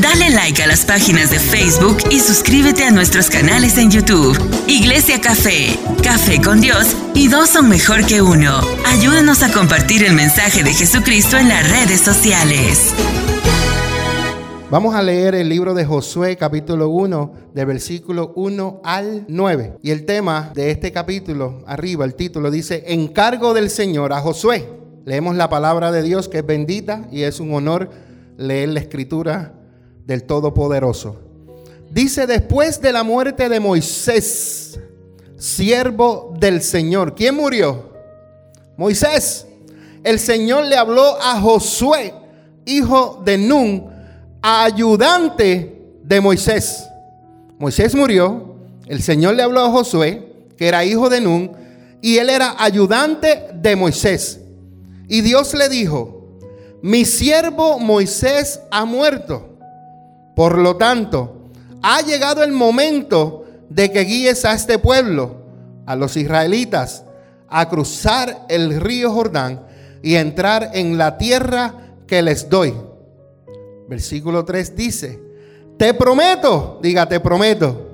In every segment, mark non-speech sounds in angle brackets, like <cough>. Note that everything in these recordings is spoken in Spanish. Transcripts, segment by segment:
Dale like a las páginas de Facebook y suscríbete a nuestros canales en YouTube. Iglesia Café, Café con Dios y dos son mejor que uno. Ayúdanos a compartir el mensaje de Jesucristo en las redes sociales. Vamos a leer el libro de Josué capítulo 1, de versículo 1 al 9. Y el tema de este capítulo, arriba, el título dice, Encargo del Señor a Josué. Leemos la palabra de Dios que es bendita y es un honor leer la escritura del Todopoderoso. Dice, después de la muerte de Moisés, siervo del Señor. ¿Quién murió? Moisés. El Señor le habló a Josué, hijo de Nun, ayudante de Moisés. Moisés murió, el Señor le habló a Josué, que era hijo de Nun, y él era ayudante de Moisés. Y Dios le dijo, mi siervo Moisés ha muerto. Por lo tanto, ha llegado el momento de que guíes a este pueblo, a los israelitas, a cruzar el río Jordán y entrar en la tierra que les doy Versículo 3 dice, te prometo, diga, te prometo.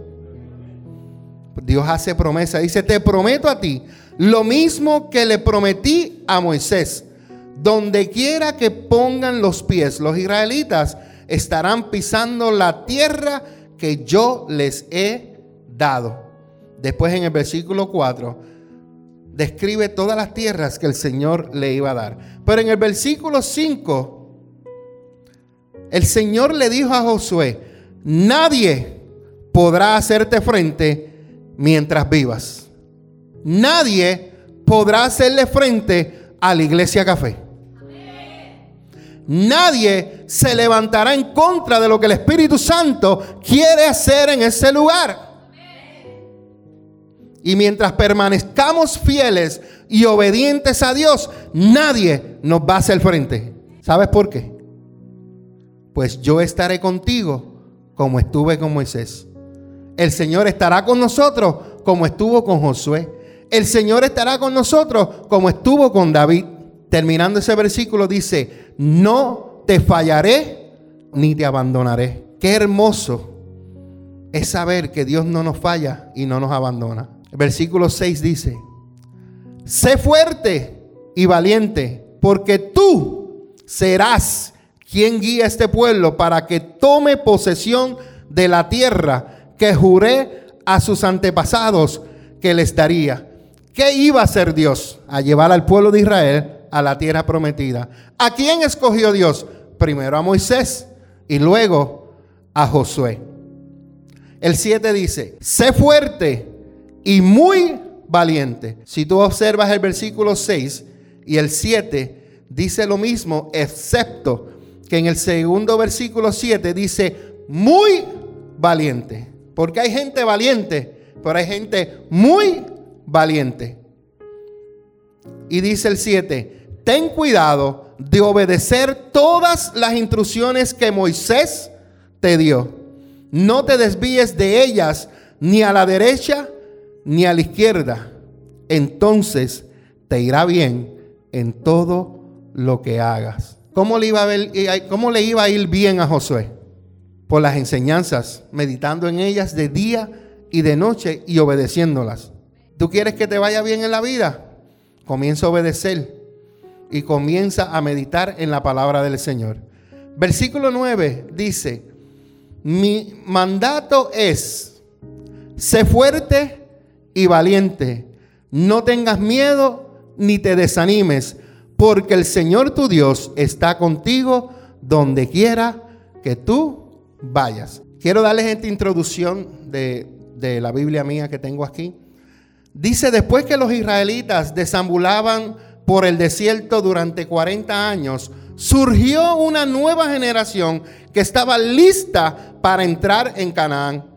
Dios hace promesa, dice, te prometo a ti lo mismo que le prometí a Moisés. Donde quiera que pongan los pies, los israelitas estarán pisando la tierra que yo les he dado. Después en el versículo 4 describe todas las tierras que el Señor le iba a dar. Pero en el versículo 5 el Señor le dijo a Josué, nadie podrá hacerte frente mientras vivas. Nadie podrá hacerle frente a la iglesia café. Nadie se levantará en contra de lo que el Espíritu Santo quiere hacer en ese lugar. Y mientras permanezcamos fieles y obedientes a Dios, nadie nos va a hacer frente. ¿Sabes por qué? pues yo estaré contigo como estuve con Moisés. El Señor estará con nosotros como estuvo con Josué. El Señor estará con nosotros como estuvo con David. Terminando ese versículo dice, no te fallaré ni te abandonaré. Qué hermoso es saber que Dios no nos falla y no nos abandona. Versículo 6 dice, sé fuerte y valiente, porque tú serás ¿Quién guía a este pueblo para que tome posesión de la tierra que juré a sus antepasados que les daría. ¿Qué iba a hacer Dios? A llevar al pueblo de Israel a la tierra prometida. ¿A quién escogió Dios? Primero a Moisés y luego a Josué. El 7 dice, sé fuerte y muy valiente. Si tú observas el versículo 6 y el 7, dice lo mismo, excepto que en el segundo versículo 7 dice, muy valiente. Porque hay gente valiente, pero hay gente muy valiente. Y dice el 7, ten cuidado de obedecer todas las instrucciones que Moisés te dio. No te desvíes de ellas ni a la derecha ni a la izquierda. Entonces te irá bien en todo lo que hagas. ¿Cómo le, iba a ver, ¿Cómo le iba a ir bien a Josué? Por las enseñanzas, meditando en ellas de día y de noche y obedeciéndolas. ¿Tú quieres que te vaya bien en la vida? Comienza a obedecer y comienza a meditar en la palabra del Señor. Versículo 9 dice, mi mandato es, sé fuerte y valiente, no tengas miedo ni te desanimes porque el Señor tu Dios está contigo donde quiera que tú vayas. Quiero darles esta introducción de, de la Biblia mía que tengo aquí. Dice, después que los israelitas desambulaban por el desierto durante 40 años, surgió una nueva generación que estaba lista para entrar en Canaán.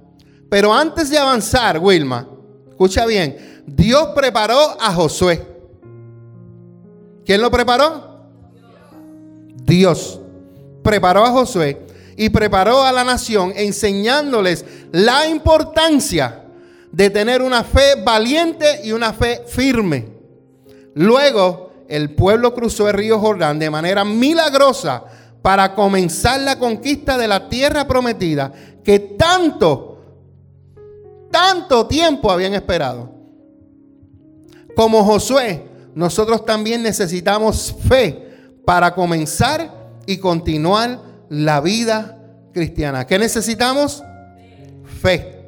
Pero antes de avanzar, Wilma, escucha bien, Dios preparó a Josué. ¿Quién lo preparó? Dios preparó a Josué y preparó a la nación enseñándoles la importancia de tener una fe valiente y una fe firme. Luego el pueblo cruzó el río Jordán de manera milagrosa para comenzar la conquista de la tierra prometida que tanto, tanto tiempo habían esperado. Como Josué, nosotros también necesitamos fe para comenzar y continuar la vida cristiana. ¿Qué necesitamos? Fe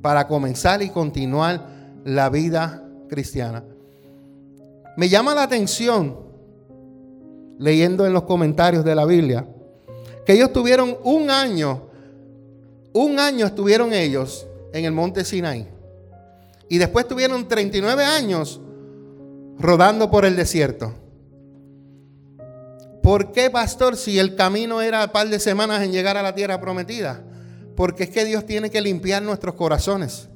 para comenzar y continuar la vida cristiana. Me llama la atención, leyendo en los comentarios de la Biblia, que ellos tuvieron un año, un año estuvieron ellos en el monte Sinai. Y después tuvieron 39 años rodando por el desierto. ¿Por qué, pastor, si el camino era un par de semanas en llegar a la tierra prometida? Porque es que Dios tiene que limpiar nuestros corazones.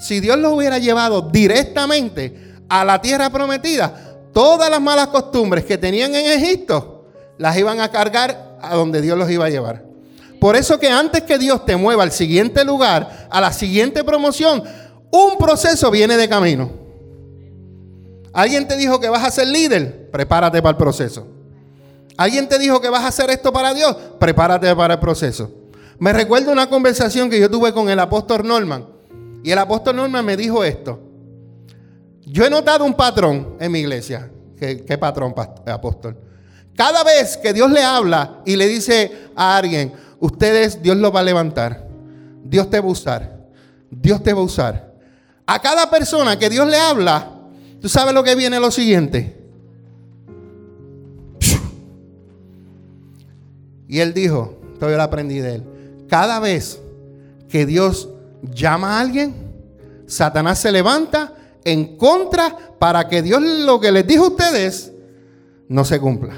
Si Dios los hubiera llevado directamente a la tierra prometida, todas las malas costumbres que tenían en Egipto las iban a cargar a donde Dios los iba a llevar. Por eso que antes que Dios te mueva al siguiente lugar, a la siguiente promoción, un proceso viene de camino. Alguien te dijo que vas a ser líder, prepárate para el proceso. Alguien te dijo que vas a hacer esto para Dios, prepárate para el proceso. Me recuerdo una conversación que yo tuve con el apóstol Norman. Y el apóstol Norman me dijo esto. Yo he notado un patrón en mi iglesia. ¿Qué, patrón, apóstol? Cada vez que Dios le habla y le dice a alguien, ustedes, Dios lo va a levantar. Dios te va a usar. Dios te va a usar. A cada persona que Dios le habla, tú sabes lo que viene lo siguiente. Y él dijo, todavía lo aprendí de él, cada vez que Dios llama a alguien, Satanás se levanta en contra para que Dios lo que les dijo a ustedes no se cumpla.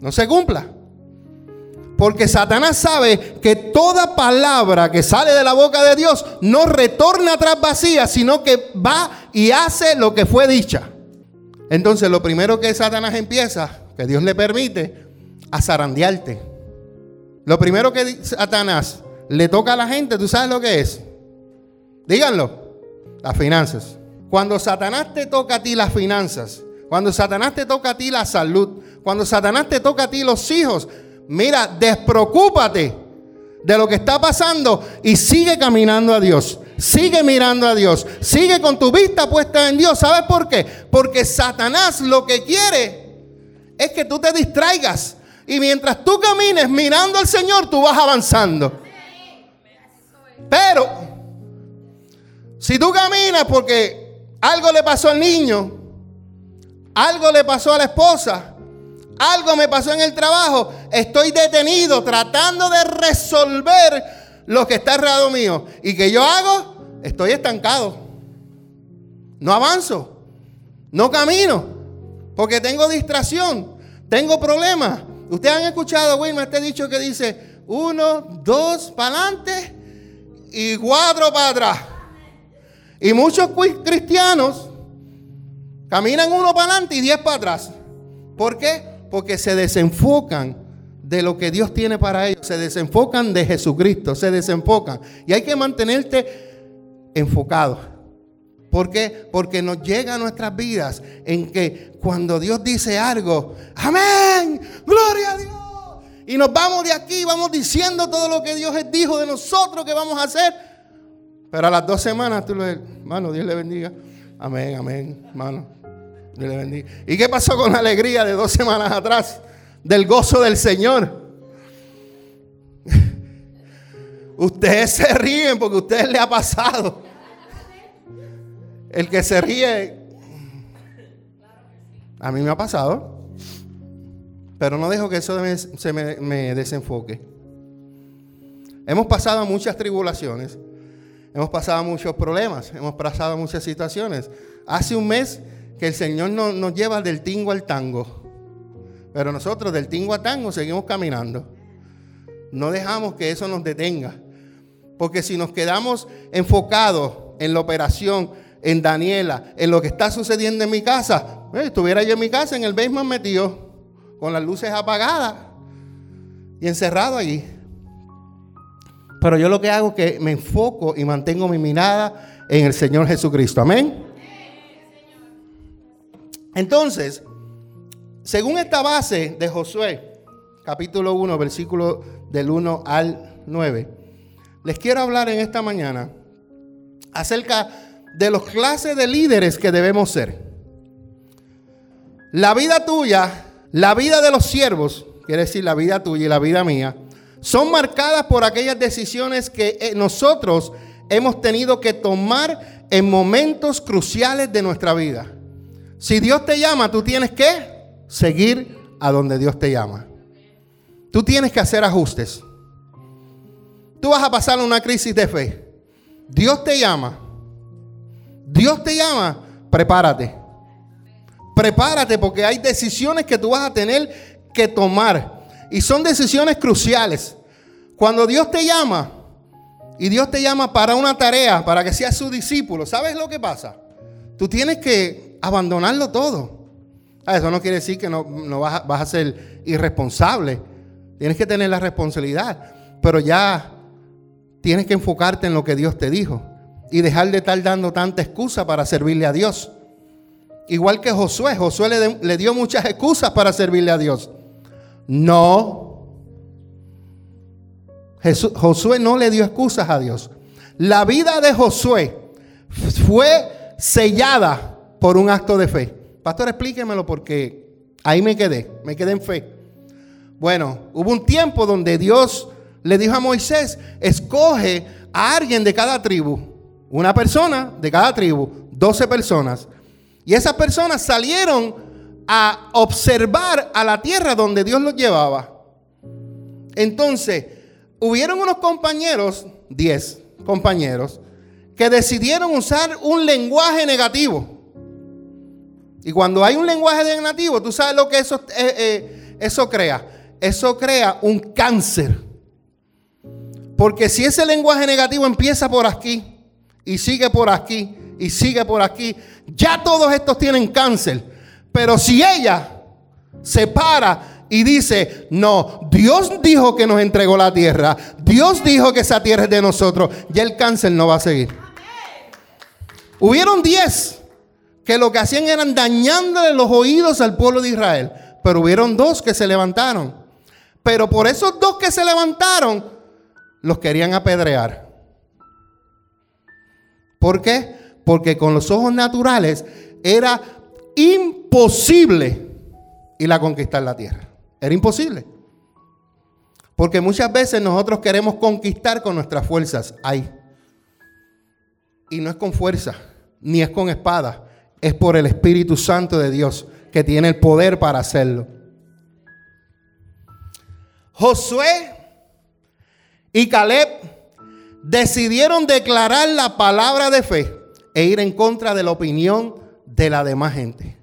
No se cumpla. Porque Satanás sabe que toda palabra que sale de la boca de Dios no retorna atrás vacía, sino que va y hace lo que fue dicha. Entonces lo primero que Satanás empieza, que Dios le permite, a zarandearte. Lo primero que Satanás le toca a la gente, ¿tú sabes lo que es? Díganlo, las finanzas. Cuando Satanás te toca a ti las finanzas, cuando Satanás te toca a ti la salud, cuando Satanás te toca a ti los hijos, mira, despreocúpate de lo que está pasando y sigue caminando a Dios. Sigue mirando a Dios. Sigue con tu vista puesta en Dios. ¿Sabes por qué? Porque Satanás lo que quiere es que tú te distraigas. Y mientras tú camines mirando al Señor, tú vas avanzando. Pero, si tú caminas porque algo le pasó al niño, algo le pasó a la esposa, algo me pasó en el trabajo, estoy detenido tratando de resolver lo que está errado mío. ¿Y que yo hago? Estoy estancado. No avanzo. No camino. Porque tengo distracción. Tengo problemas. Ustedes han escuchado, Wilma, este dicho que dice uno, dos para adelante y cuatro para atrás. Y muchos cristianos caminan uno para adelante y diez para atrás. ¿Por qué? Porque se desenfocan de lo que Dios tiene para ellos. Se desenfocan de Jesucristo, se desenfocan. Y hay que mantenerte enfocado. ¿Por qué? Porque nos llega a nuestras vidas en que cuando Dios dice algo, amén, gloria a Dios. Y nos vamos de aquí, vamos diciendo todo lo que Dios dijo de nosotros que vamos a hacer. Pero a las dos semanas tú le hermano, Dios le bendiga. Amén, amén, hermano. Dios le bendiga. ¿Y qué pasó con la alegría de dos semanas atrás? Del gozo del Señor. <laughs> Ustedes se ríen porque a ustedes les ha pasado. El que se ríe, a mí me ha pasado, pero no dejo que eso se me, desenfoque. Hemos pasado muchas tribulaciones, hemos pasado muchos problemas, hemos pasado muchas situaciones. Hace un mes que el Señor nos lleva del tingo al tango, pero nosotros del tingo al tango seguimos caminando. No dejamos que eso nos detenga, porque si nos quedamos enfocados en la operación, en Daniela, en lo que está sucediendo en mi casa. Eh, estuviera yo en mi casa, en el basement metido, con las luces apagadas y encerrado allí. Pero yo lo que hago es que me enfoco y mantengo mi mirada en el Señor Jesucristo. Amén. Entonces, según esta base de Josué, capítulo 1, versículo del 1 al 9. Les quiero hablar en esta mañana acerca de los clases de líderes que debemos ser. La vida tuya, la vida de los siervos, quiere decir la vida tuya y la vida mía, son marcadas por aquellas decisiones que eh, nosotros hemos tenido que tomar en momentos cruciales de nuestra vida. Si Dios te llama, tú tienes que seguir a donde Dios te llama. Tú tienes que hacer ajustes. Tú vas a pasar una crisis de fe. Dios te llama. Dios te llama. Prepárate. Prepárate porque hay decisiones que tú vas a tener que tomar. Y son decisiones cruciales. Cuando Dios te llama y Dios te llama para una tarea, para que seas su discípulo, ¿sabes lo que pasa? Tú tienes que abandonarlo todo. Ah, eso no quiere decir que no, vas, vas a ser irresponsable. Tienes que tener la responsabilidad. Pero ya tienes que enfocarte en lo que Dios te dijo. Y dejar de estar dando tanta excusa para servirle a Dios. Igual que Josué. Josué le, dio muchas excusas para servirle a Dios. No. Josué no le dio excusas a Dios. La vida de Josué fue sellada por un acto de fe. Pastor, explíquemelo porque ahí me quedé, me quedé en fe. Bueno, hubo un tiempo donde Dios le dijo a Moisés, escoge a alguien de cada tribu, una persona de cada tribu, 12 personas. Y esas personas salieron a observar a la tierra donde Dios los llevaba. Entonces, hubieron unos compañeros, 10 compañeros, que decidieron usar un lenguaje negativo. Y cuando hay un lenguaje negativo, tú sabes lo que eso, eh, eh, eso crea. Eso crea un cáncer. Porque si ese lenguaje negativo empieza por aquí y sigue por aquí y sigue por aquí, ya todos estos tienen cáncer. Pero si ella se para y dice, no, Dios dijo que nos entregó la tierra, Dios dijo que esa tierra es de nosotros, ya el cáncer no va a seguir. Hubieron diez que lo que hacían eran dañándole los oídos al pueblo de Israel, pero hubieron dos que se levantaron. Pero por esos dos que se levantaron, los querían apedrear. ¿Por qué? Porque con los ojos naturales era imposible ir a conquistar la tierra. Era imposible. Porque muchas veces nosotros queremos conquistar con nuestras fuerzas ahí. Y no es con fuerza, ni es con espada. Es por el Espíritu Santo de Dios que tiene el poder para hacerlo. Josué y Caleb decidieron declarar la palabra de fe e ir en contra de la opinión de la demás gente.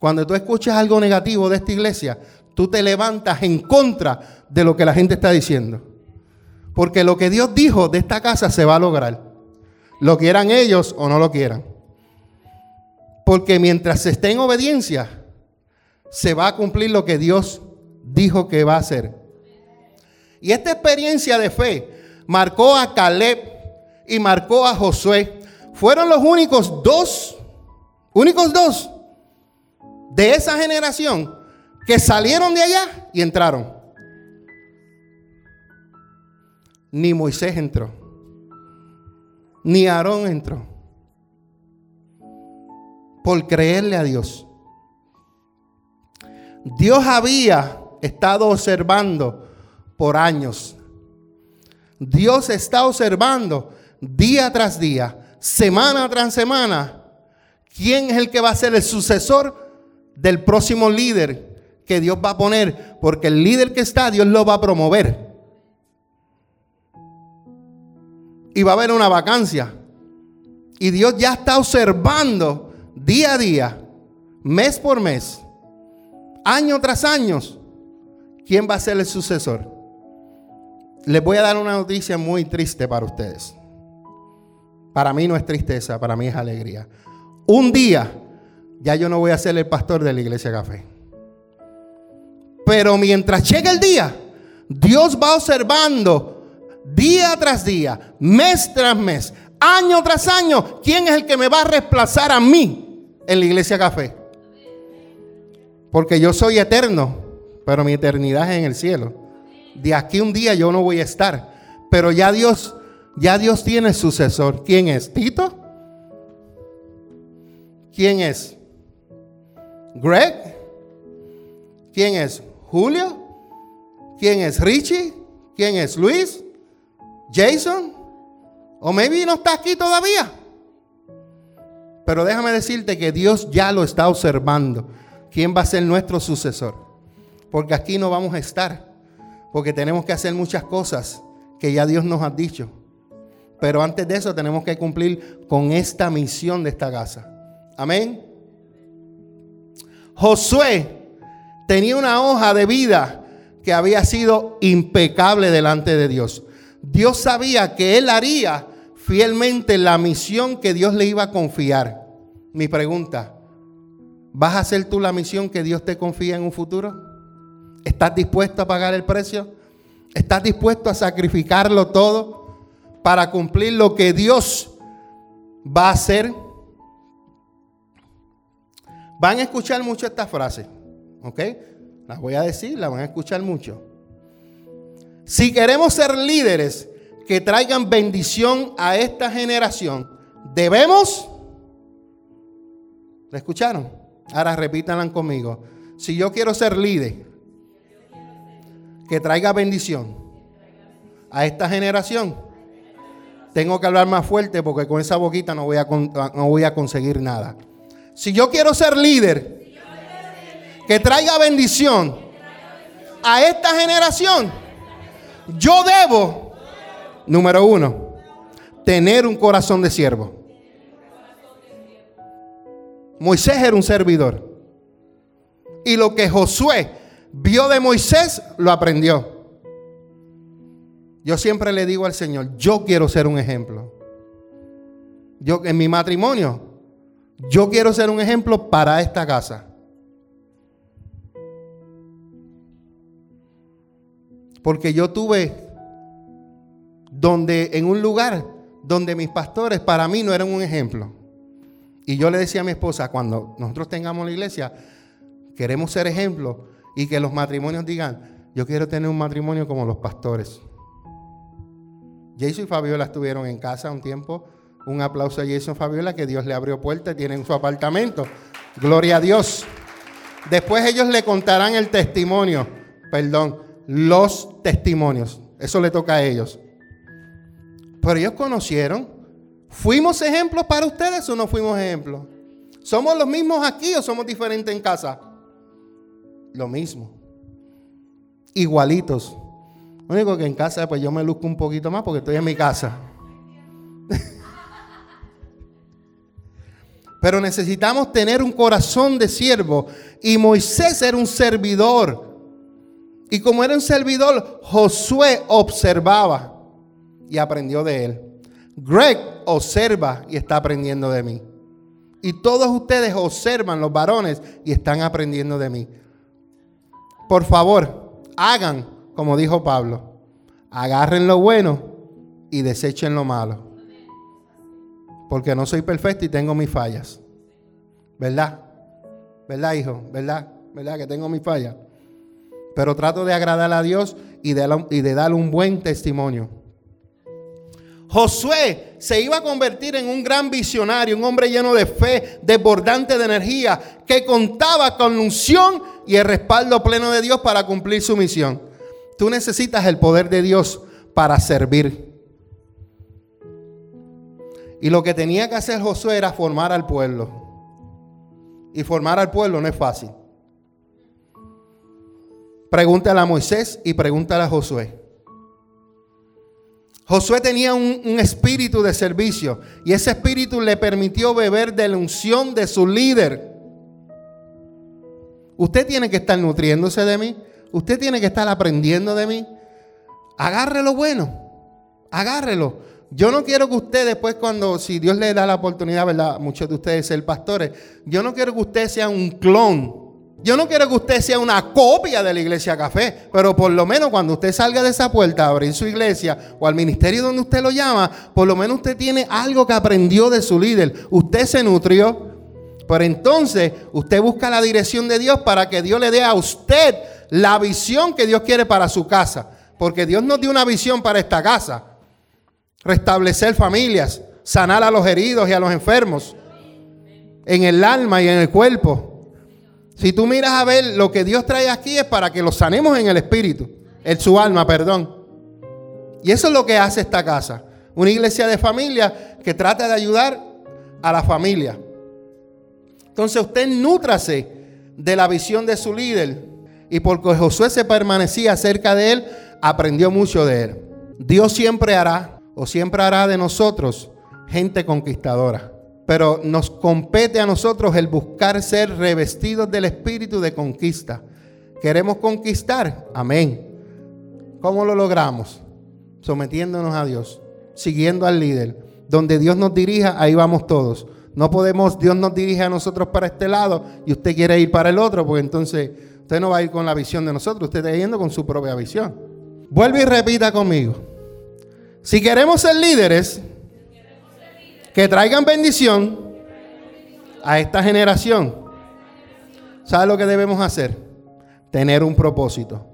Cuando tú escuchas algo negativo de esta iglesia, tú te levantas en contra de lo que la gente está diciendo. Porque lo que Dios dijo de esta casa se va a lograr. Lo quieran ellos o no lo quieran. Porque mientras se esté en obediencia, se va a cumplir lo que Dios dijo que va a hacer. Y esta experiencia de fe marcó a Caleb y marcó a Josué fueron los únicos dos, únicos dos de esa generación que salieron de allá y entraron. Ni Moisés entró, ni Aarón entró, por creerle a Dios. Dios había estado observando por años. Dios está observando día tras día semana tras semana, quién es el que va a ser el sucesor del próximo líder que Dios va a poner, porque el líder que está, Dios lo va a promover. Y va a haber una vacancia. Y Dios ya está observando día a día, mes por mes, año tras año, quién va a ser el sucesor. Les voy a dar una noticia muy triste para ustedes. Para mí no es tristeza, para mí es alegría. Un día ya yo no voy a ser el pastor de la iglesia café. Pero mientras llegue el día, Dios va observando día tras día, mes tras mes, año tras año, quién es el que me va a reemplazar a mí en la iglesia café. Porque yo soy eterno, pero mi eternidad es en el cielo. De aquí un día yo no voy a estar. Pero ya Dios, ya Dios tiene sucesor. ¿Quién es? ¿Tito? ¿Quién es? ¿Greg? ¿Quién es? ¿Julio? ¿Quién es? ¿Richie? ¿Quién es? ¿Luis? ¿Jason? ¿O maybe no está aquí todavía? Pero déjame decirte que Dios ya lo está observando. ¿Quién va a ser nuestro sucesor? Porque aquí no vamos a estar. Porque tenemos que hacer muchas cosas que ya Dios nos ha dicho. Pero antes de eso tenemos que cumplir con esta misión de esta casa. Amén. Josué tenía una hoja de vida que había sido impecable delante de Dios. Dios sabía que él haría fielmente la misión que Dios le iba a confiar. Mi pregunta, ¿vas a hacer tú la misión que Dios te confía en un futuro? ¿Estás dispuesto a pagar el precio? ¿Estás dispuesto a sacrificarlo todo para cumplir lo que Dios va a hacer? Van a escuchar mucho esta frase, ¿ok? Las voy a decir, la van a escuchar mucho. Si queremos ser líderes que traigan bendición a esta generación, debemos ¿La escucharon? Ahora repítanla conmigo. Si yo quiero ser líder, que traiga bendición a esta generación, tengo que hablar más fuerte porque con esa boquita no voy a, no voy a conseguir nada. Si yo quiero ser líder, que traiga bendición a esta generación, yo debo, número uno, tener un corazón de siervo. Moisés era un servidor. Y lo que Josué vio de Moisés, lo aprendió. Yo siempre le digo al Señor, yo quiero ser un ejemplo. Yo en mi matrimonio, yo quiero ser un ejemplo para esta casa. Porque yo tuve donde en un lugar donde mis pastores para mí no eran un ejemplo. Y yo le decía a mi esposa, cuando nosotros tengamos la iglesia, queremos ser ejemplo y que los matrimonios digan, yo quiero tener un matrimonio como los pastores. Jason y Fabiola estuvieron en casa un tiempo. Un aplauso a Jason y Fabiola, que Dios le abrió puertas, tienen su apartamento. Gloria a Dios. Después ellos le contarán el testimonio, perdón, los testimonios. Eso le toca a ellos. Pero ellos conocieron ¿Fuimos ejemplos para ustedes o no fuimos ejemplos? ¿Somos los mismos aquí o somos diferentes en casa? Lo mismo. Igualitos. Lo único que en casa, pues yo me luzco un poquito más porque estoy en mi casa. Pero necesitamos tener un corazón de siervo. Y Moisés era un servidor. Y como era un servidor, Josué observaba y aprendió de él. Greg observa y está aprendiendo de mí. Y todos ustedes observan, los varones, y están aprendiendo de mí. Por favor, hagan como dijo Pablo. Agarren lo bueno y desechen lo malo. Porque no soy perfecto y tengo mis fallas. ¿Verdad? ¿Verdad, hijo? ¿Verdad? ¿Verdad que tengo mis fallas? Pero trato de agradar a Dios y de, y de darle un buen testimonio. Josué se iba a convertir en un gran visionario, un hombre lleno de fe, desbordante de energía, que contaba con unción y el respaldo pleno de Dios para cumplir su misión. Tú necesitas el poder de Dios para servir. Y lo que tenía que hacer Josué era formar al pueblo. Y formar al pueblo no es fácil. Pregúntale a Moisés y pregúntale a Josué. Josué tenía un, espíritu de servicio y ese espíritu le permitió beber de la unción de su líder. Usted tiene que estar nutriéndose de mí. Usted tiene que estar aprendiendo de mí. Agárrelo bueno. Agárrelo. Yo no quiero que usted después cuando, si Dios le da la oportunidad, ¿verdad? Muchos de ustedes ser pastores. Yo no quiero que usted sea un clon yo no quiero que usted sea una copia de la iglesia café, pero por lo menos cuando usted salga de esa puerta a abrir su iglesia o al ministerio donde usted lo llama, por lo menos usted tiene algo que aprendió de su líder. Usted se nutrió. Pero entonces usted busca la dirección de Dios para que Dios le dé a usted la visión que Dios quiere para su casa. Porque Dios nos dio una visión para esta casa. Restablecer familias, sanar a los heridos y a los enfermos. En el alma y en el cuerpo. Si tú miras a ver lo que Dios trae aquí es para que los sanemos en el espíritu. En su alma, perdón. Y eso es lo que hace esta casa. Una iglesia de familia que trata de ayudar a la familia. Entonces usted nútrase de la visión de su líder. Y porque Josué se permanecía cerca de él, aprendió mucho de él. Dios siempre hará o siempre hará de nosotros gente conquistadora. Pero nos compete a nosotros el buscar ser revestidos del espíritu de conquista. ¿Queremos conquistar? Amén. ¿Cómo lo logramos? Sometiéndonos a Dios, siguiendo al líder. Donde Dios nos dirija, ahí vamos todos. No podemos, Dios nos dirige a nosotros para este lado y usted quiere ir para el otro, porque entonces usted no va a ir con la visión de nosotros, usted está yendo con su propia visión. Vuelve y repita conmigo. Si queremos ser líderes que traigan bendición a esta generación, ¿sabe lo que debemos hacer? Tener un propósito.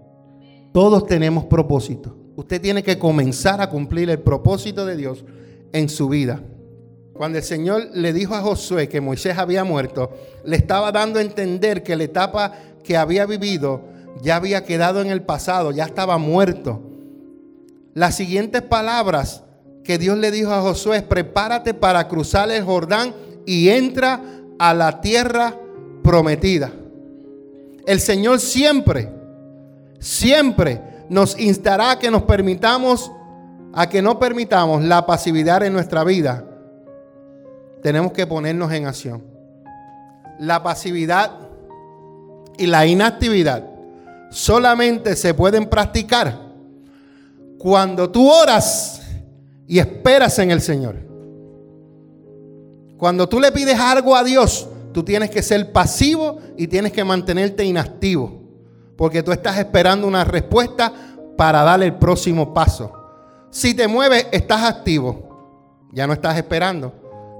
Todos tenemos propósito. Usted tiene que comenzar a cumplir el propósito de Dios en su vida. Cuando el Señor le dijo a Josué que Moisés había muerto, le estaba dando a entender que la etapa que había vivido ya había quedado en el pasado, ya estaba muerto. Las siguientes palabras que Dios le dijo a Josué prepárate para cruzar el Jordán y entra a la tierra prometida. El Señor siempre, siempre nos instará a que nos permitamos, a que no permitamos la pasividad en nuestra vida tenemos que ponernos en acción. La pasividad y la inactividad solamente se pueden practicar cuando tú oras y esperas en el Señor. Cuando tú le pides algo a Dios, tú tienes que ser pasivo y tienes que mantenerte inactivo. Porque tú estás esperando una respuesta para dar el próximo paso. Si te mueves, estás activo. Ya no estás esperando.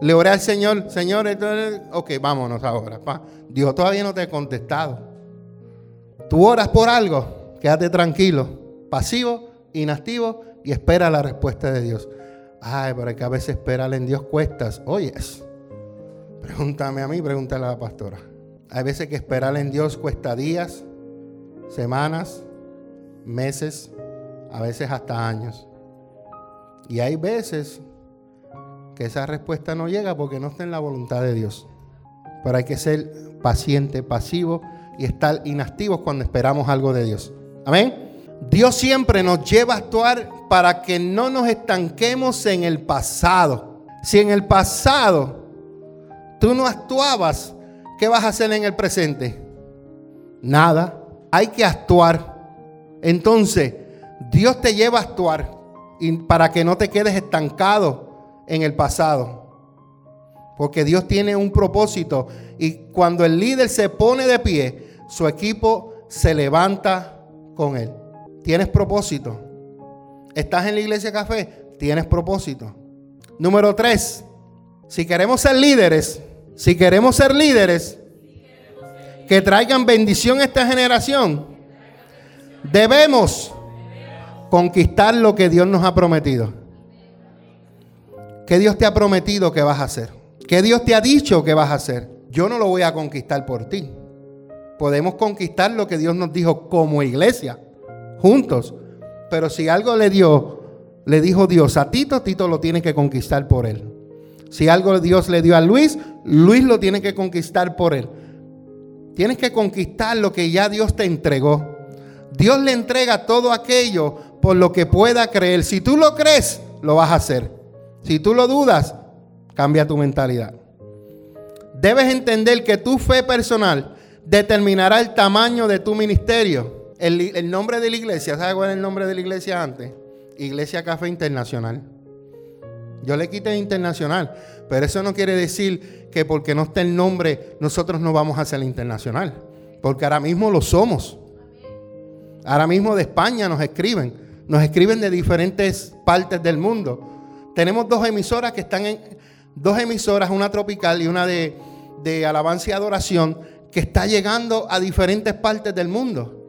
Le oré al Señor, Señor, ok, vámonos ahora. Dios todavía no te ha contestado. Tú oras por algo, quédate tranquilo, pasivo, inactivo y espera la respuesta de Dios. Ay, pero que a veces esperar en Dios cuestas. Oyes, pregúntame a mí, pregúntale a la pastora. Hay veces que esperar en Dios cuesta días, semanas, meses, a veces hasta años. Y hay veces que esa respuesta no llega porque no está en la voluntad de Dios. Pero hay que ser paciente, pasivo y estar inactivos cuando esperamos algo de Dios. Amén. Dios siempre nos lleva a actuar para que no nos estanquemos en el pasado. Si en el pasado tú no actuabas, ¿qué vas a hacer en el presente? Nada. Hay que actuar. Entonces, Dios te lleva a actuar y para que no te quedes estancado en el pasado. Porque Dios tiene un propósito y cuando el líder se pone de pie, su equipo se levanta con él. Tienes propósito. ¿Estás en la iglesia café? Tienes propósito. Número tres, si queremos ser líderes, si queremos ser líderes que traigan bendición a esta generación, debemos conquistar lo que Dios nos ha prometido. ¿Qué Dios te ha prometido que vas a hacer? ¿Qué Dios te ha dicho que vas a hacer? Yo no lo voy a conquistar por ti. Podemos conquistar lo que Dios nos dijo como iglesia, juntos. Pero si algo le dio, le dijo Dios a Tito, Tito lo tiene que conquistar por él. Si algo Dios le dio a Luis, Luis lo tiene que conquistar por él. Tienes que conquistar lo que ya Dios te entregó. Dios le entrega todo aquello por lo que pueda creer. Si tú lo crees, lo vas a hacer. Si tú lo dudas, cambia tu mentalidad. Debes entender que tu fe personal determinará el tamaño de tu ministerio. El, nombre de la iglesia, ¿sabes cuál es el nombre de la iglesia antes? Iglesia Café Internacional. Yo le quité internacional, pero eso no quiere decir que porque no esté el nombre nosotros no vamos a ser internacional, porque ahora mismo lo somos. Ahora mismo de España nos escriben, nos escriben de diferentes partes del mundo tenemos dos emisoras que están en, dos emisoras, una tropical y una de alabanza y adoración, que está llegando a diferentes partes del mundo.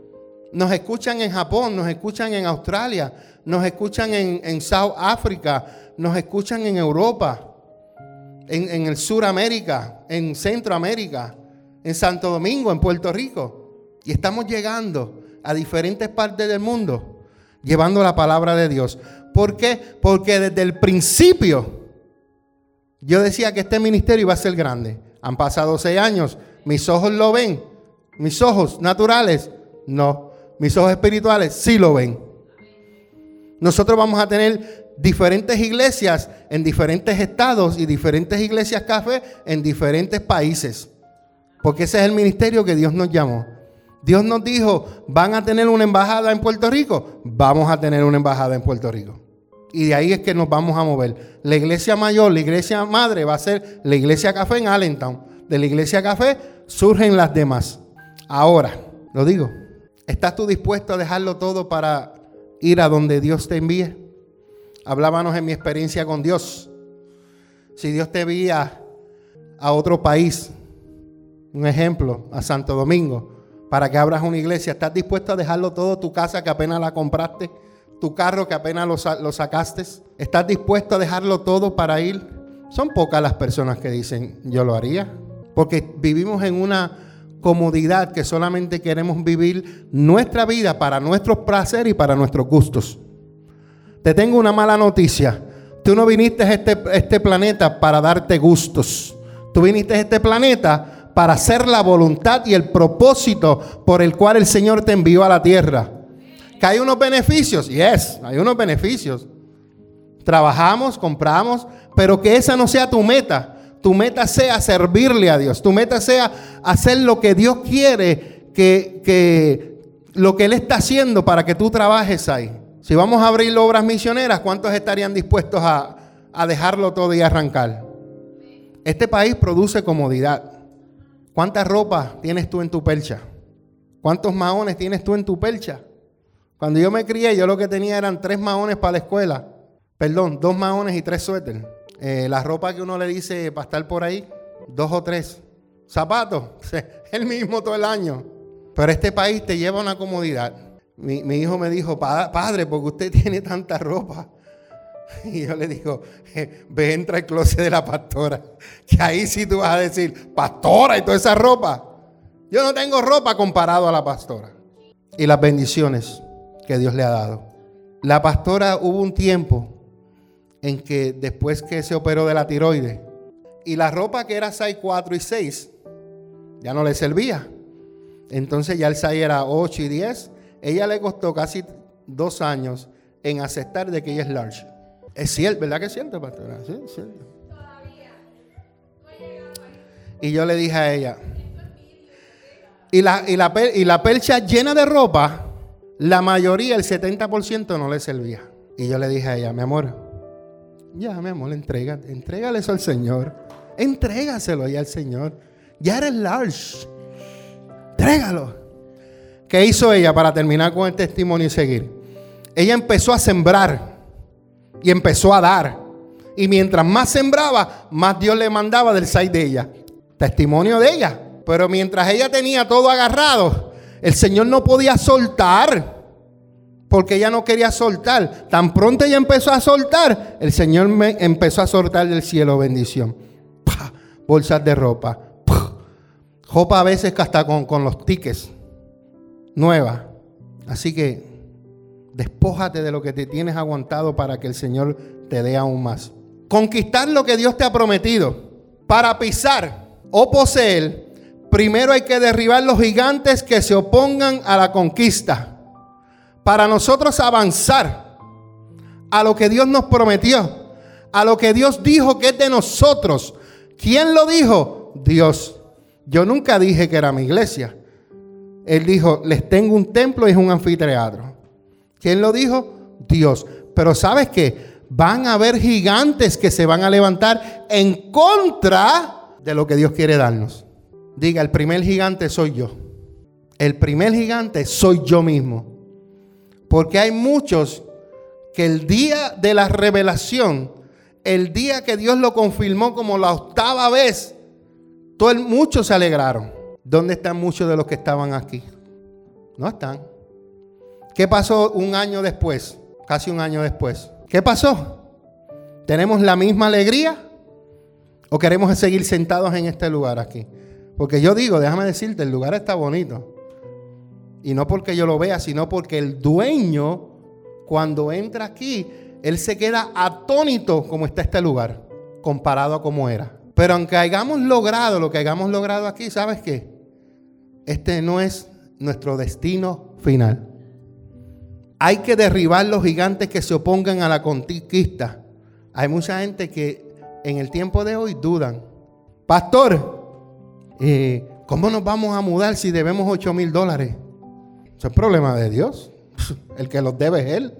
Nos escuchan en Japón, nos escuchan en Australia, nos escuchan en, en South África, nos escuchan en Europa, en, en el Suramérica, en Centroamérica, en Santo Domingo, en Puerto Rico. Y estamos llegando a diferentes partes del mundo llevando la palabra de Dios. ¿Por qué? Porque desde el principio yo decía que este ministerio iba a ser grande. Han pasado seis años, mis ojos lo ven, mis ojos naturales, no. Mis ojos espirituales sí lo ven. Nosotros vamos a tener diferentes iglesias en diferentes estados y diferentes iglesias café en diferentes países. Porque ese es el ministerio que Dios nos llamó. Dios nos dijo, ¿van a tener una embajada en Puerto Rico? Vamos a tener una embajada en Puerto Rico. Y de ahí es que nos vamos a mover. La iglesia mayor, la iglesia madre va a ser la iglesia café en Allentown. De la iglesia café surgen las demás. Ahora, lo digo, ¿estás tú dispuesto a dejarlo todo para ir a donde Dios te envíe? Hablábamos en mi experiencia con Dios. Si Dios te envía a otro país, un ejemplo, a Santo Domingo, para que abras una iglesia, ¿estás dispuesto a dejarlo todo, tu casa que apenas la compraste, tu carro que apenas lo, lo sacaste? ¿Estás dispuesto a dejarlo todo para ir? Son pocas las personas que dicen, yo lo haría. Porque vivimos en una comodidad que solamente queremos vivir nuestra vida para nuestros placeres y para nuestros gustos. Te tengo una mala noticia. Tú no viniste a este, este planeta para darte gustos. Tú viniste a este planeta para hacer la voluntad y el propósito por el cual el Señor te envió a la tierra. Que hay unos beneficios, yes, hay unos beneficios. Trabajamos, compramos, pero que esa no sea tu meta. Tu meta sea servirle a Dios. Tu meta sea hacer lo que Dios quiere que, que lo que Él está haciendo para que tú trabajes ahí. Si vamos a abrir obras misioneras, ¿cuántos estarían dispuestos a, a dejarlo todo y arrancar? Este país produce comodidad. ¿Cuánta ropa tienes tú en tu percha? ¿Cuántos maones tienes tú en tu percha? Cuando yo me crié, yo lo que tenía eran tres maones para la escuela. Perdón, dos maones y tres suéteres. Eh, la ropa que uno le dice para estar por ahí, dos o tres. Zapatos, <laughs> el mismo todo el año. Pero este país te lleva una comodidad. Mi, mi hijo me dijo, padre, porque usted <laughs> tiene tanta ropa. <laughs> Y yo le digo, ve, entra al closet de la pastora. Que ahí sí tú vas a decir, pastora y toda esa ropa. Yo no tengo ropa comparado a la pastora. Y las bendiciones que Dios le ha dado. La pastora hubo un tiempo en que después que se operó de la tiroides y la ropa que era 6, 4 y 6 ya no le servía. Entonces ya el 6 era 8 y 10. Ella le costó casi dos años en aceptar de que ella es large. Es cierto, ¿verdad que es cierto, pastora? Sí, es cierto. Y yo le dije a ella, y la, y y la percha llena de ropa, la mayoría, el 70% no le servía. Y yo le dije a ella, mi amor, ya, mi amor, entrega, entrégale eso al Señor. Entrégaselo ya al Señor. Ya eres large. Entrégalo. ¿Qué hizo ella para terminar con el testimonio y seguir? Ella empezó a sembrar y empezó a dar. Y mientras más sembraba, más Dios le mandaba del side de ella. Testimonio de ella. Pero mientras ella tenía todo agarrado, el Señor no podía soltar. Porque ella no quería soltar. Tan pronto ella empezó a soltar, el Señor me empezó a soltar del cielo bendición. Bolsas de ropa. Ropa a veces hasta con, con los tickets. Nueva. Así que Despójate de lo que te tienes aguantado para que el Señor te dé aún más. Conquistar lo que Dios te ha prometido. Para pisar o poseer, primero hay que derribar los gigantes que se opongan a la conquista. Para nosotros avanzar a lo que Dios nos prometió, a lo que Dios dijo que es de nosotros. ¿Quién lo dijo? Dios. Yo nunca dije que era mi iglesia. Él dijo, les tengo un templo y es un anfiteatro. ¿Quién lo dijo? Dios. Pero sabes que van a haber gigantes que se van a levantar en contra de lo que Dios quiere darnos. Diga, el primer gigante soy yo. El primer gigante soy yo mismo. Porque hay muchos que el día de la revelación, el día que Dios lo confirmó como la octava vez, todo muchos se alegraron. ¿Dónde están muchos de los que estaban aquí? No están. ¿Qué pasó un año después? Casi un año después. ¿Qué pasó? ¿Tenemos la misma alegría? ¿O queremos seguir sentados en este lugar aquí? Porque yo digo, déjame decirte, el lugar está bonito. Y no porque yo lo vea, sino porque el dueño, cuando entra aquí, él se queda atónito como está este lugar, comparado a cómo era. Pero aunque hayamos logrado lo que hayamos logrado aquí, ¿sabes qué? Este no es nuestro destino final. Hay que derribar los gigantes que se opongan a la conquista. Hay mucha gente que en el tiempo de hoy dudan. Pastor, eh, ¿cómo nos vamos a mudar si debemos 8 mil dólares? Eso es problema de Dios. <laughs> El que los debe es Él.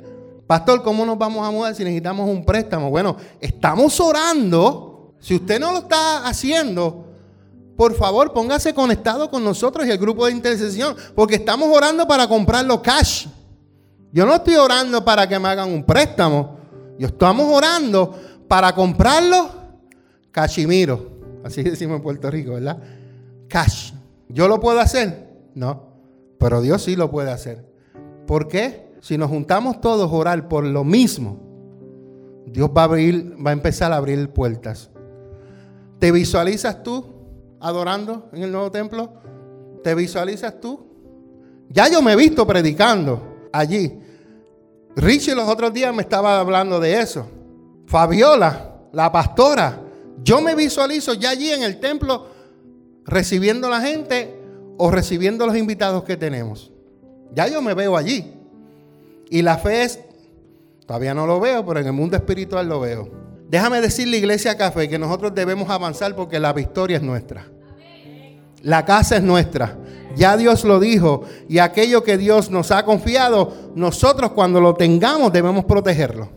Pastor, ¿cómo nos vamos a mudar si necesitamos un préstamo? Bueno, estamos orando. Si usted no lo está haciendo, por favor, póngase conectado con nosotros y el grupo de intercesión, porque estamos orando para comprarlo cash. Yo no estoy orando para que me hagan un préstamo. Yo estamos orando para comprarlo cachimiro. Así decimos en Puerto Rico, ¿verdad? Cash. ¿Yo lo puedo hacer? No. Pero Dios sí lo puede hacer. ¿Por qué? Si nos juntamos todos a orar por lo mismo, Dios va a abrir, va a empezar a abrir puertas. ¿Te visualizas tú adorando en el nuevo templo? ¿Te visualizas tú? Ya yo me he visto predicando allí. Richie los otros días me estaba hablando de eso. Fabiola, la pastora, yo me visualizo ya allí en el templo recibiendo a la gente o recibiendo los invitados que tenemos. Ya yo me veo allí. Y la fe es, todavía no lo veo, pero en el mundo espiritual lo veo. Déjame decirle, Iglesia Café, que nosotros debemos avanzar porque la victoria es nuestra. La casa es nuestra. Ya Dios lo dijo. Y aquello que Dios nos ha confiado, nosotros cuando lo tengamos debemos protegerlo.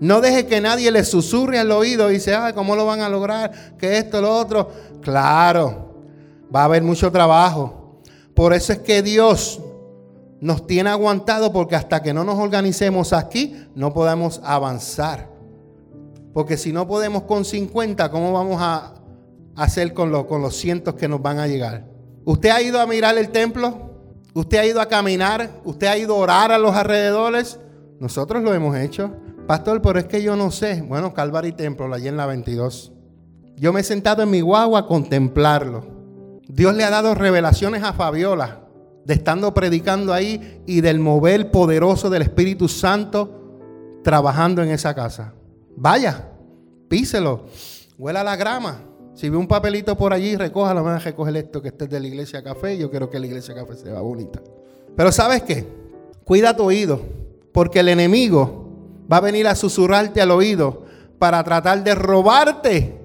No deje que nadie le susurre al oído y dice, ay, ¿cómo lo van a lograr? Que esto, lo otro. Claro, va a haber mucho trabajo. Por eso es que Dios nos tiene aguantado porque hasta que no nos organicemos aquí no podemos avanzar. Porque si no podemos con 50, ¿cómo vamos a hacer con, con los cientos que nos van a llegar? ¿Usted ha ido a mirar el templo? ¿Usted ha ido a caminar? ¿Usted ha ido a orar a los alrededores? Nosotros lo hemos hecho. Pastor, pero es que yo no sé. Bueno, Calvary Templo, allí en la 22. Yo me he sentado en mi guagua a contemplarlo. Dios le ha dado revelaciones a Fabiola de estando predicando ahí y del mover poderoso del Espíritu Santo trabajando en esa casa. Vaya, píselo, huela la grama. Si ve un papelito por allí, recójalo, van a recoger esto que esté de la iglesia café. Yo quiero que la iglesia café sea bonita. Pero ¿sabes qué? Cuida tu oído, porque el enemigo va a venir a susurrarte al oído para tratar de robarte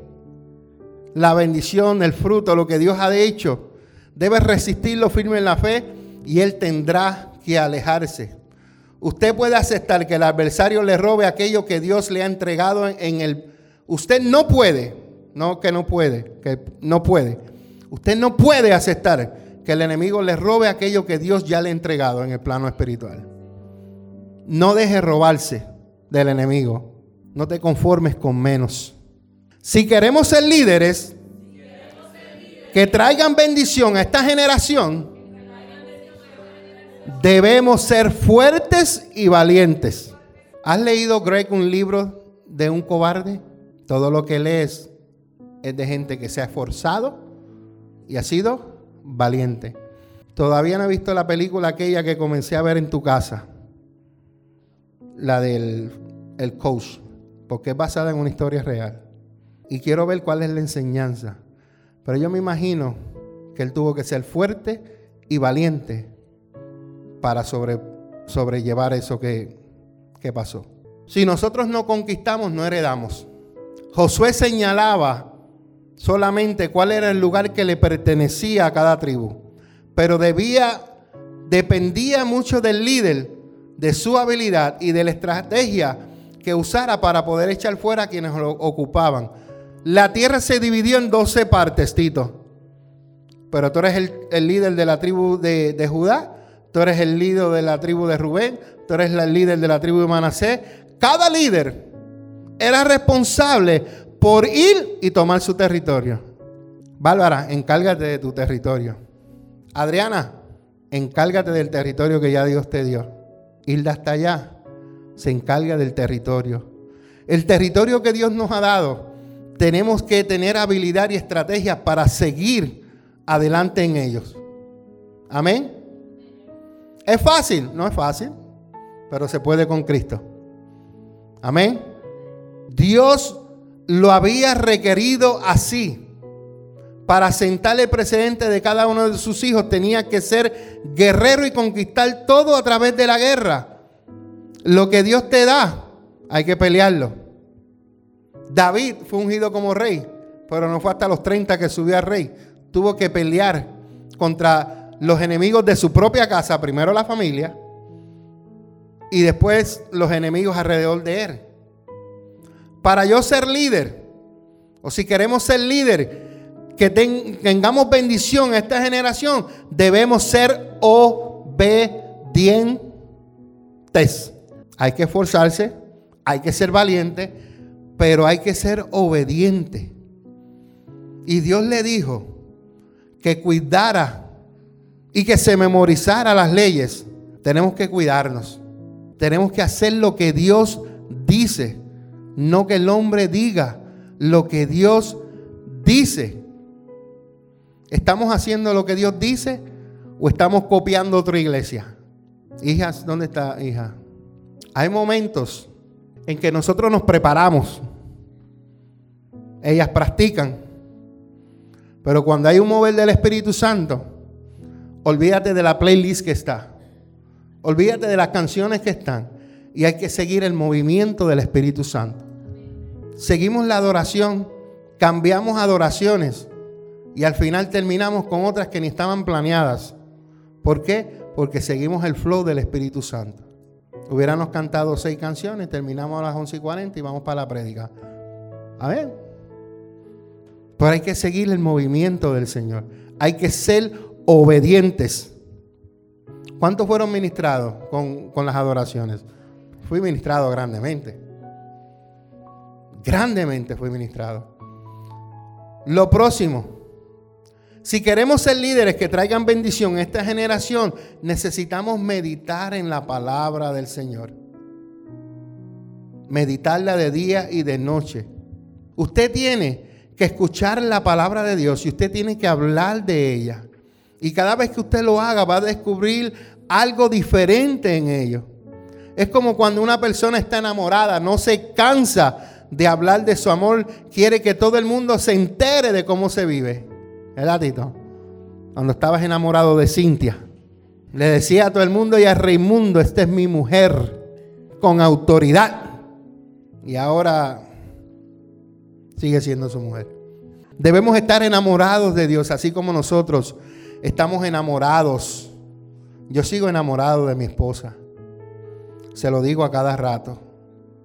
la bendición, el fruto, lo que Dios ha hecho. Debe resistirlo firme en la fe y él tendrá que alejarse. Usted puede aceptar que el adversario le robe aquello que Dios le ha entregado en el... Usted no puede, no que no puede, que no puede. Usted no puede aceptar que el enemigo le robe aquello que Dios ya le ha entregado en el plano espiritual. No deje robarse del enemigo. No te conformes con menos. Si queremos ser líderes que traigan bendición a esta generación, debemos ser fuertes y valientes. ¿Has leído, Greg, un libro de un cobarde? Todo lo que lees es de gente que se ha esforzado y ha sido valiente. Todavía no he visto la película aquella que comencé a ver en tu casa, la del el coach, porque es basada en una historia real y quiero ver cuál es la enseñanza. Pero yo me imagino que él tuvo que ser fuerte y valiente para sobre, sobrellevar eso que, que pasó. Si nosotros no conquistamos, no heredamos. Josué señalaba solamente cuál era el lugar que le pertenecía a cada tribu, pero debía, dependía mucho del líder, de su habilidad y de la estrategia que usara para poder echar fuera a quienes lo ocupaban. La tierra se dividió en 12 partes, Tito. Pero tú eres el, líder de la tribu de, Judá, tú eres el líder de la tribu de Rubén, tú eres el líder de la tribu de Manasés. Cada líder era responsable por ir y tomar su territorio. Bárbara, encárgate de tu territorio. Adriana, encárgate del territorio que ya Dios te dio. Hilda hasta allá se encarga del territorio. El territorio que Dios nos ha dado, tenemos que tener habilidad y estrategia para seguir adelante en ellos. Amén. ¿Es fácil? No es fácil, pero se puede con Cristo. Amén. Dios lo había requerido así. Para sentarle el precedente de cada uno de sus hijos tenía que ser guerrero y conquistar todo a través de la guerra. Lo que Dios te da, hay que pelearlo. David fue ungido como rey, pero no fue hasta los 30 que subió a rey. Tuvo que pelear contra los enemigos de su propia casa, primero la familia, y después los enemigos alrededor de él. Para yo ser líder, o si queremos ser líder, que tengamos bendición a esta generación, debemos ser obedientes. Hay que esforzarse, hay que ser valiente, pero hay que ser obediente. Y Dios le dijo que cuidara y que se memorizara las leyes. Tenemos que cuidarnos. Tenemos que hacer lo que Dios dice, no que el hombre diga lo que Dios dice. ¿Estamos haciendo lo que Dios dice o estamos copiando otra iglesia? Hijas, ¿dónde está hija? Hay momentos en que nosotros nos preparamos. Ellas practican. Pero cuando hay un mover del Espíritu Santo, olvídate de la playlist que está. Olvídate de las canciones que están. Y hay que seguir el movimiento del Espíritu Santo. Seguimos la adoración, cambiamos adoraciones y al final terminamos con otras que ni estaban planeadas. ¿Por qué? Porque seguimos el flow del Espíritu Santo. Hubiéramos cantado seis canciones, terminamos a las 11 y 40 y vamos para la prédica. Amén. Pero hay que seguir el movimiento del Señor. Hay que ser obedientes. ¿Cuántos fueron ministrados con, con las adoraciones? Fui ministrado grandemente. Grandemente fui ministrado. Lo próximo, si queremos ser líderes que traigan bendición a esta generación, necesitamos meditar en la palabra del Señor. Meditarla de día y de noche. Usted tiene que escuchar la palabra de Dios y usted tiene que hablar de ella. Y cada vez que usted lo haga va a descubrir algo diferente en ello. Es como cuando una persona está enamorada, no se cansa de hablar de su amor, quiere que todo el mundo se entere de cómo se vive. ¿Verdad, Tito? Cuando estabas enamorado de Cintia. Le decía a todo el mundo y a Raimundo, esta es mi mujer, con autoridad. Y ahora sigue siendo su mujer. Debemos estar enamorados de Dios, así como nosotros estamos enamorados. Yo sigo enamorado de mi esposa. Se lo digo a cada rato.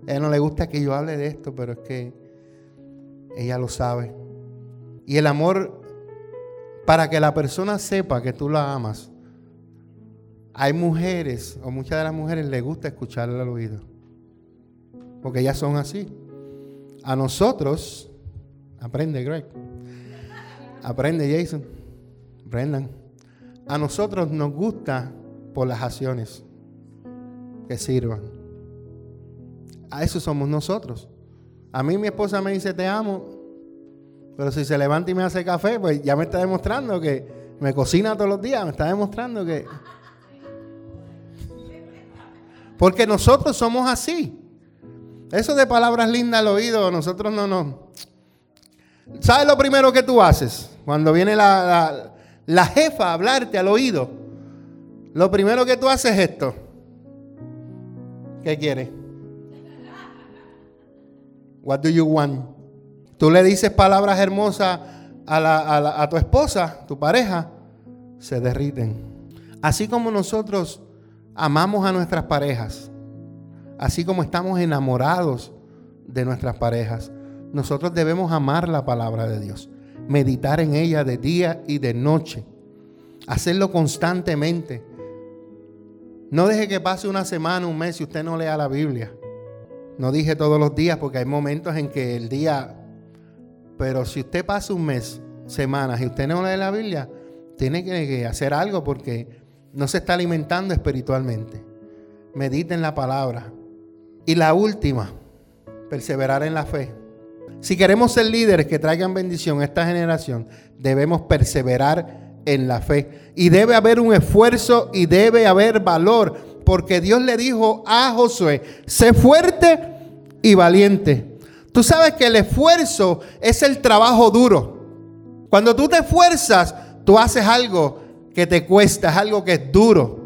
A ella no le gusta que yo hable de esto, pero es que ella lo sabe. Y el amor para que la persona sepa que tú la amas. Hay mujeres, o muchas de las mujeres les gusta escucharle al oído. Porque ellas son así. A nosotros, aprende Greg, aprende Jason, Brendan. A nosotros nos gusta por las acciones que sirvan. A eso somos nosotros. A mí mi esposa me dice te amo pero si se levanta y me hace café, pues ya me está demostrando que me cocina todos los días, me está demostrando que... Porque nosotros somos así. Eso de palabras lindas al oído, nosotros no nos... ¿Sabes lo primero que tú haces? Cuando viene la, la jefa a hablarte al oído. Lo primero que tú haces es esto. ¿Qué quieres? What do you want? Tú le dices palabras hermosas a, tu esposa, tu pareja, se derriten. Así como nosotros amamos a nuestras parejas, así como estamos enamorados de nuestras parejas, nosotros debemos amar la palabra de Dios, meditar en ella de día y de noche, hacerlo constantemente. No deje que pase una semana, un mes y usted no lea la Biblia. No dije todos los días porque hay momentos en que el día pero si usted pasa un mes, semanas y usted no lee la Biblia, tiene que hacer algo porque no se está alimentando espiritualmente. Medita en la palabra. Y la última, perseverar en la fe. Si queremos ser líderes que traigan bendición a esta generación, debemos perseverar en la fe. Y debe haber un esfuerzo y debe haber valor, porque Dios le dijo a Josué, sé fuerte y valiente. Tú sabes que el esfuerzo es el trabajo duro. Cuando tú te esfuerzas, tú haces algo que te cuesta, es algo que es duro.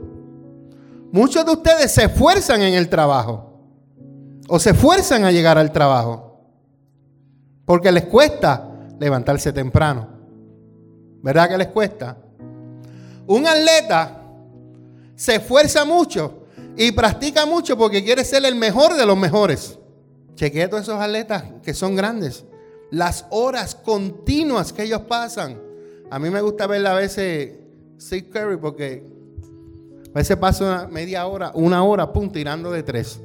Muchos de ustedes se esfuerzan en el trabajo o se esfuerzan a llegar al trabajo porque les cuesta levantarse temprano. ¿Verdad que les cuesta? Un atleta se esfuerza mucho y practica mucho porque quiere ser el mejor de los mejores. Chequea todos esos atletas que son grandes. Las horas continuas que ellos pasan. A mí me gusta ver a veces Steve Curry porque a veces pasa media hora, una hora, pum, tirando de tres.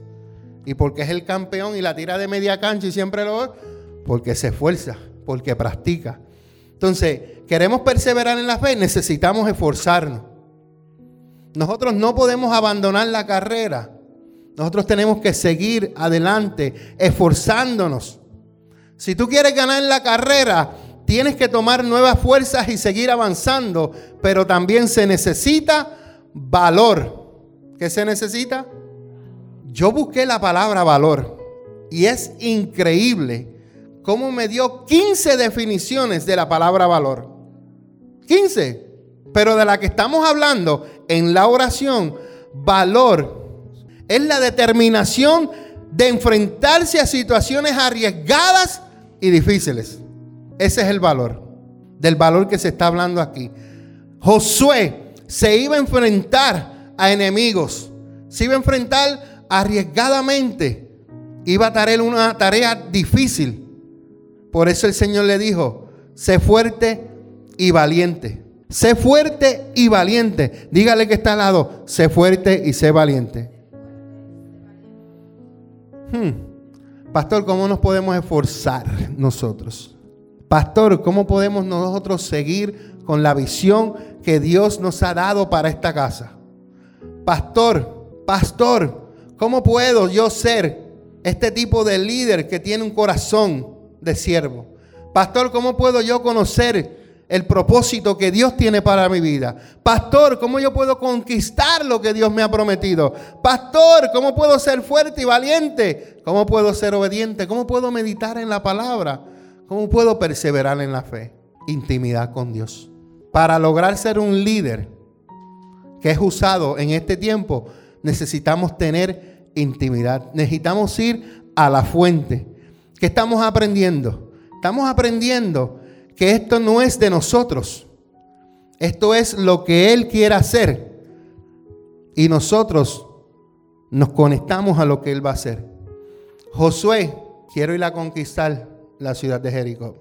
Y porque es el campeón y la tira de media cancha y siempre lo porque se esfuerza, porque practica. Entonces, queremos perseverar en la fe, necesitamos esforzarnos. Nosotros no podemos abandonar la carrera. Nosotros tenemos que seguir adelante, esforzándonos. Si tú quieres ganar la carrera, tienes que tomar nuevas fuerzas y seguir avanzando, pero también se necesita valor. ¿Qué se necesita? Yo busqué la palabra valor y es increíble cómo me dio 15 definiciones de la palabra valor. 15. Pero de la que estamos hablando en la oración, valor es la determinación de enfrentarse a situaciones arriesgadas y difíciles. Ese es el valor, del valor que se está hablando aquí. Josué se iba a enfrentar a enemigos, se iba a enfrentar arriesgadamente, iba a tener una tarea difícil. Por eso el Señor le dijo, sé fuerte y valiente. Sé fuerte y valiente. Dígale que está al lado, sé fuerte y sé valiente. Hmm. Pastor, ¿cómo nos podemos esforzar nosotros? Pastor, ¿cómo podemos nosotros seguir con la visión que Dios nos ha dado para esta casa? Pastor, pastor, ¿cómo puedo yo ser este tipo de líder que tiene un corazón de siervo? Pastor, ¿cómo puedo yo conocer el propósito que Dios tiene para mi vida. Pastor, ¿cómo yo puedo conquistar lo que Dios me ha prometido? Pastor, ¿cómo puedo ser fuerte y valiente? ¿Cómo puedo ser obediente? ¿Cómo puedo meditar en la palabra? ¿Cómo puedo perseverar en la fe? Intimidad con Dios. Para lograr ser un líder que es usado en este tiempo, necesitamos tener intimidad. Necesitamos ir a la fuente. ¿Qué estamos aprendiendo? Estamos aprendiendo que esto no es de nosotros. Esto es lo que Él quiere hacer. Y nosotros nos conectamos a lo que Él va a hacer. Josué, quiero ir a conquistar la ciudad de Jericó.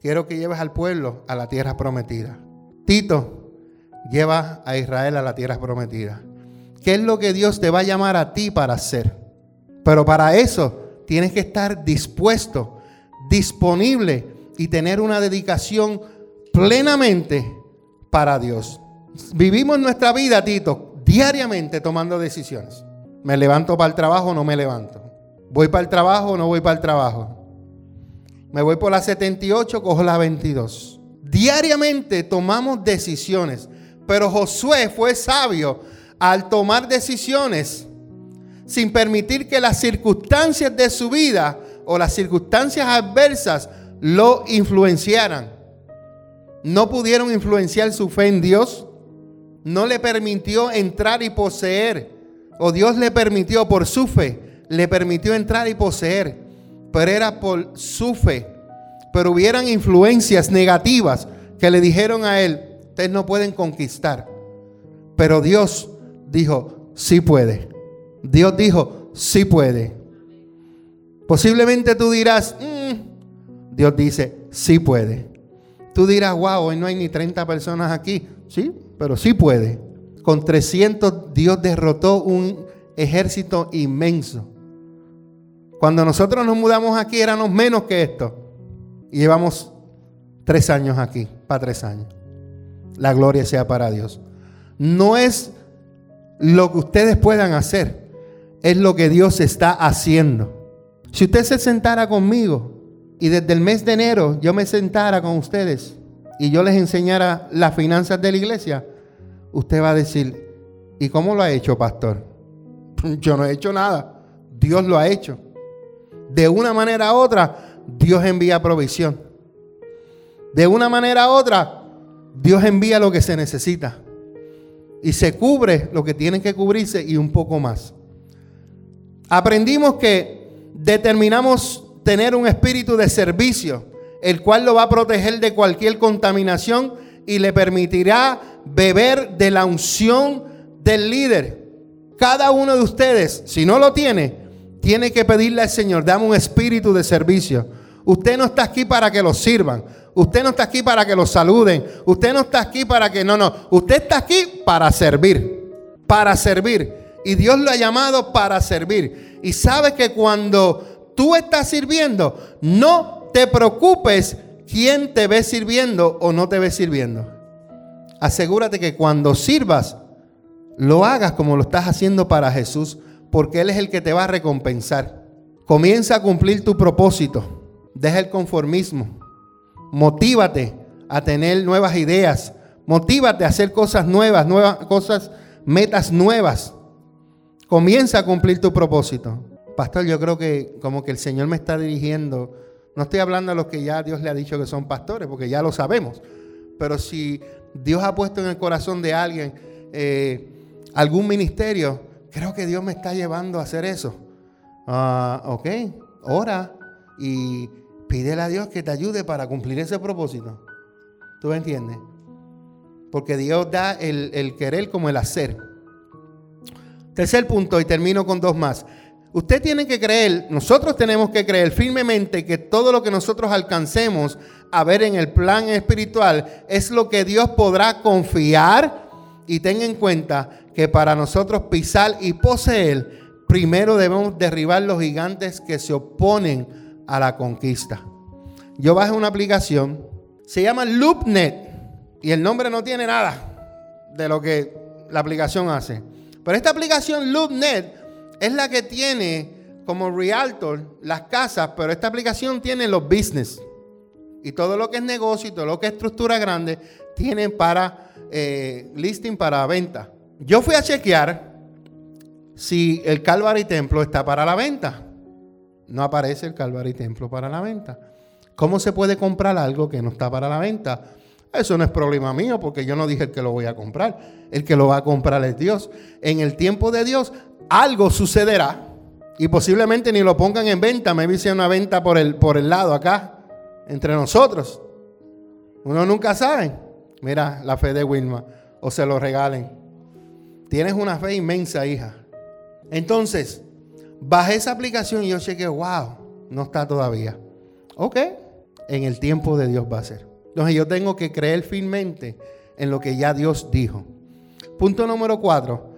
Quiero que lleves al pueblo a la tierra prometida. Tito, lleva a Israel a la tierra prometida. ¿Qué es lo que Dios te va a llamar a ti para hacer? Pero para eso tienes que estar dispuesto, disponible y tener una dedicación plenamente para Dios. Vivimos nuestra vida, Tito, diariamente tomando decisiones. Me levanto para el trabajo o no me levanto. Voy para el trabajo o no voy para el trabajo. Me voy por la 78, cojo la 22. Diariamente tomamos decisiones, pero Josué fue sabio al tomar decisiones sin permitir que las circunstancias de su vida o las circunstancias adversas lo influenciaran. No pudieron influenciar su fe en Dios. No le permitió entrar y poseer. O Dios le permitió por su fe, le permitió entrar y poseer pero era por su fe. Pero hubieran influencias negativas que le dijeron a él, ustedes no pueden conquistar. Pero Dios dijo, sí puede. Dios dijo, sí puede. Posiblemente tú dirás, mm". Dios dice, sí puede. Tú dirás, wow, hoy no hay ni 30 personas aquí. Sí, pero sí puede. Con 300 Dios derrotó un ejército inmenso. Cuando nosotros nos mudamos aquí éramos menos que esto. Y llevamos tres años aquí, para tres años. La gloria sea para Dios. no es lo que ustedes puedan hacer, es lo que Dios está haciendo. Si usted se sentara conmigo y desde el mes de enero yo me sentara con ustedes y yo les enseñara las finanzas de la iglesia, usted va a decir, ¿y cómo lo ha hecho, pastor? <laughs> Yo no he hecho nada, Dios lo ha hecho. De una manera u otra, Dios envía provisión. De una manera u otra, Dios envía lo que se necesita. Y se cubre lo que tiene que cubrirse y un poco más. Aprendimos que determinamos tener un espíritu de servicio, el cual lo va a proteger de cualquier contaminación y le permitirá beber de la unción del líder. Cada uno de ustedes, si no lo tiene, tiene que pedirle al Señor, dame un espíritu de servicio. Usted no está aquí para que lo sirvan. Usted no está aquí para que lo saluden. Usted no está aquí para que... No, no. Usted está aquí para servir. Para servir. Y Dios lo ha llamado para servir. Y sabe que cuando tú estás sirviendo, no te preocupes quién te ve sirviendo o no te ve sirviendo. Asegúrate que cuando sirvas, lo hagas como lo estás haciendo para Jesús, porque Él es el que te va a recompensar. Comienza a cumplir tu propósito. Deja el conformismo. Motívate a tener nuevas ideas. Motívate a hacer cosas nuevas, nuevas cosas, metas nuevas. Comienza a cumplir tu propósito. Pastor, yo creo que como que el Señor me está dirigiendo. No estoy hablando a los que ya Dios le ha dicho que son pastores, porque ya lo sabemos. Pero si Dios ha puesto en el corazón de alguien eh, algún ministerio, creo que Dios me está llevando a hacer eso. Ah, ok, ora y pídele a Dios que te ayude para cumplir ese propósito. ¿Tú me entiendes? Porque Dios da el, el querer como el hacer. Tercer punto, y termino con dos más. Usted tiene que creer, nosotros tenemos que creer firmemente que todo lo que nosotros alcancemos a ver en el plan espiritual es lo que Dios podrá confiar y tenga en cuenta que para nosotros pisar y poseer, primero debemos derribar los gigantes que se oponen a la conquista. Yo bajé una aplicación, se llama LoopNet y el nombre no tiene nada de lo que la aplicación hace. Pero esta aplicación LoopNet es la que tiene como Realtor las casas, pero esta aplicación tiene los business. Y todo lo que es negocio y todo lo que es estructura grande, tienen para eh, listing para venta. Yo fui a chequear si el Calvary Templo está para la venta. No aparece el Calvary Templo para la venta. ¿Cómo se puede comprar algo que no está para la venta? Eso no es problema mío porque yo no dije el que lo voy a comprar. El que lo va a comprar es Dios. En el tiempo de Dios algo sucederá y posiblemente ni lo pongan en venta. Me dice una venta por el, por el lado acá, entre nosotros. Uno nunca sabe. Mira la fe de Wilma. O se lo regalen. Tienes una fe inmensa, hija. Entonces, bajé esa aplicación y yo chequeé, wow, no está todavía. Ok, en el tiempo de Dios va a ser. Entonces yo tengo que creer firmemente en lo que ya Dios dijo. Punto número cuatro.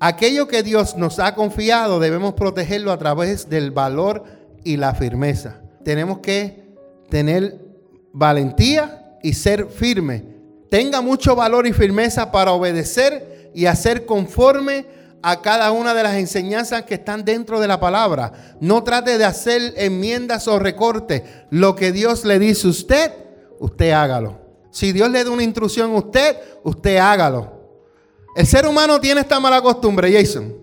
Aquello que Dios nos ha confiado debemos protegerlo a través del valor y la firmeza. Tenemos que tener valentía y ser firme. Tenga mucho valor y firmeza para obedecer y hacer conforme a cada una de las enseñanzas que están dentro de la palabra. No trate de hacer enmiendas o recortes. Lo que Dios le dice a usted, usted hágalo. Si Dios le da una instrucción a usted, usted hágalo. El ser humano tiene esta mala costumbre, Jason.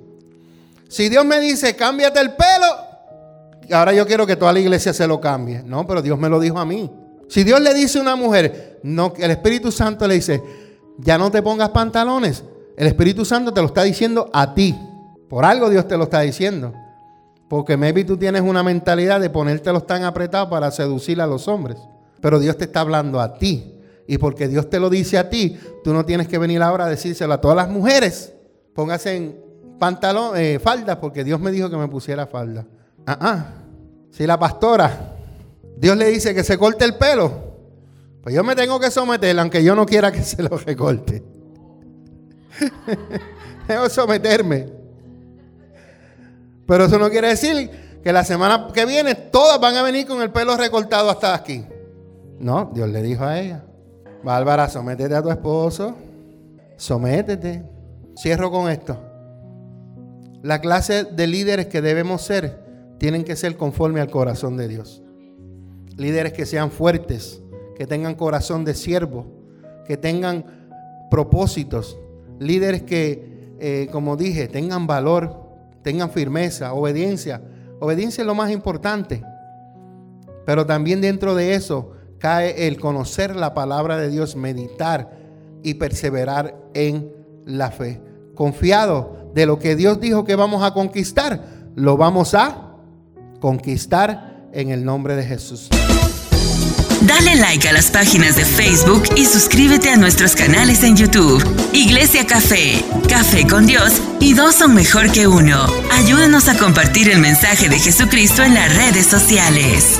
Si Dios me dice, cámbiate el pelo, ahora yo quiero que toda la iglesia se lo cambie. No, pero Dios me lo dijo a mí. Si Dios le dice a una mujer, no, el Espíritu Santo le dice, ya no te pongas pantalones, el Espíritu Santo te lo está diciendo a ti. Por algo Dios te lo está diciendo. Porque maybe tú tienes una mentalidad de ponértelos tan apretados para seducir a los hombres. Pero Dios te está hablando a ti. Y porque Dios te lo dice a ti, tú no tienes que venir ahora a decírselo a todas las mujeres. Póngase en pantalón, eh, falda, porque Dios me dijo que me pusiera falda. Ah, ah. Si la pastora, Dios le dice que se corte el pelo, pues yo me tengo que someter, aunque yo no quiera que <laughs> se lo recorte. <laughs> Debo someterme. Pero eso no quiere decir que la semana que viene todas van a venir con el pelo recortado hasta aquí. No, Dios le dijo a ella, Bárbara, sométete a tu esposo. Sométete. Cierro con esto. La clase de líderes que debemos ser tienen que ser conforme al corazón de Dios. Líderes que sean fuertes, que tengan corazón de siervo, que tengan propósitos. Líderes que, eh, como dije, tengan valor, tengan firmeza, obediencia. Obediencia es lo más importante. Pero también dentro de eso cae el conocer la palabra de Dios, meditar y perseverar en la fe. Confiado de lo que Dios dijo que vamos a conquistar, lo vamos a conquistar en el nombre de Jesús. Dale like a las páginas de Facebook y suscríbete a nuestros canales en YouTube. Iglesia Café, Café con Dios y dos son mejor que uno. Ayúdanos a compartir el mensaje de Jesucristo en las redes sociales.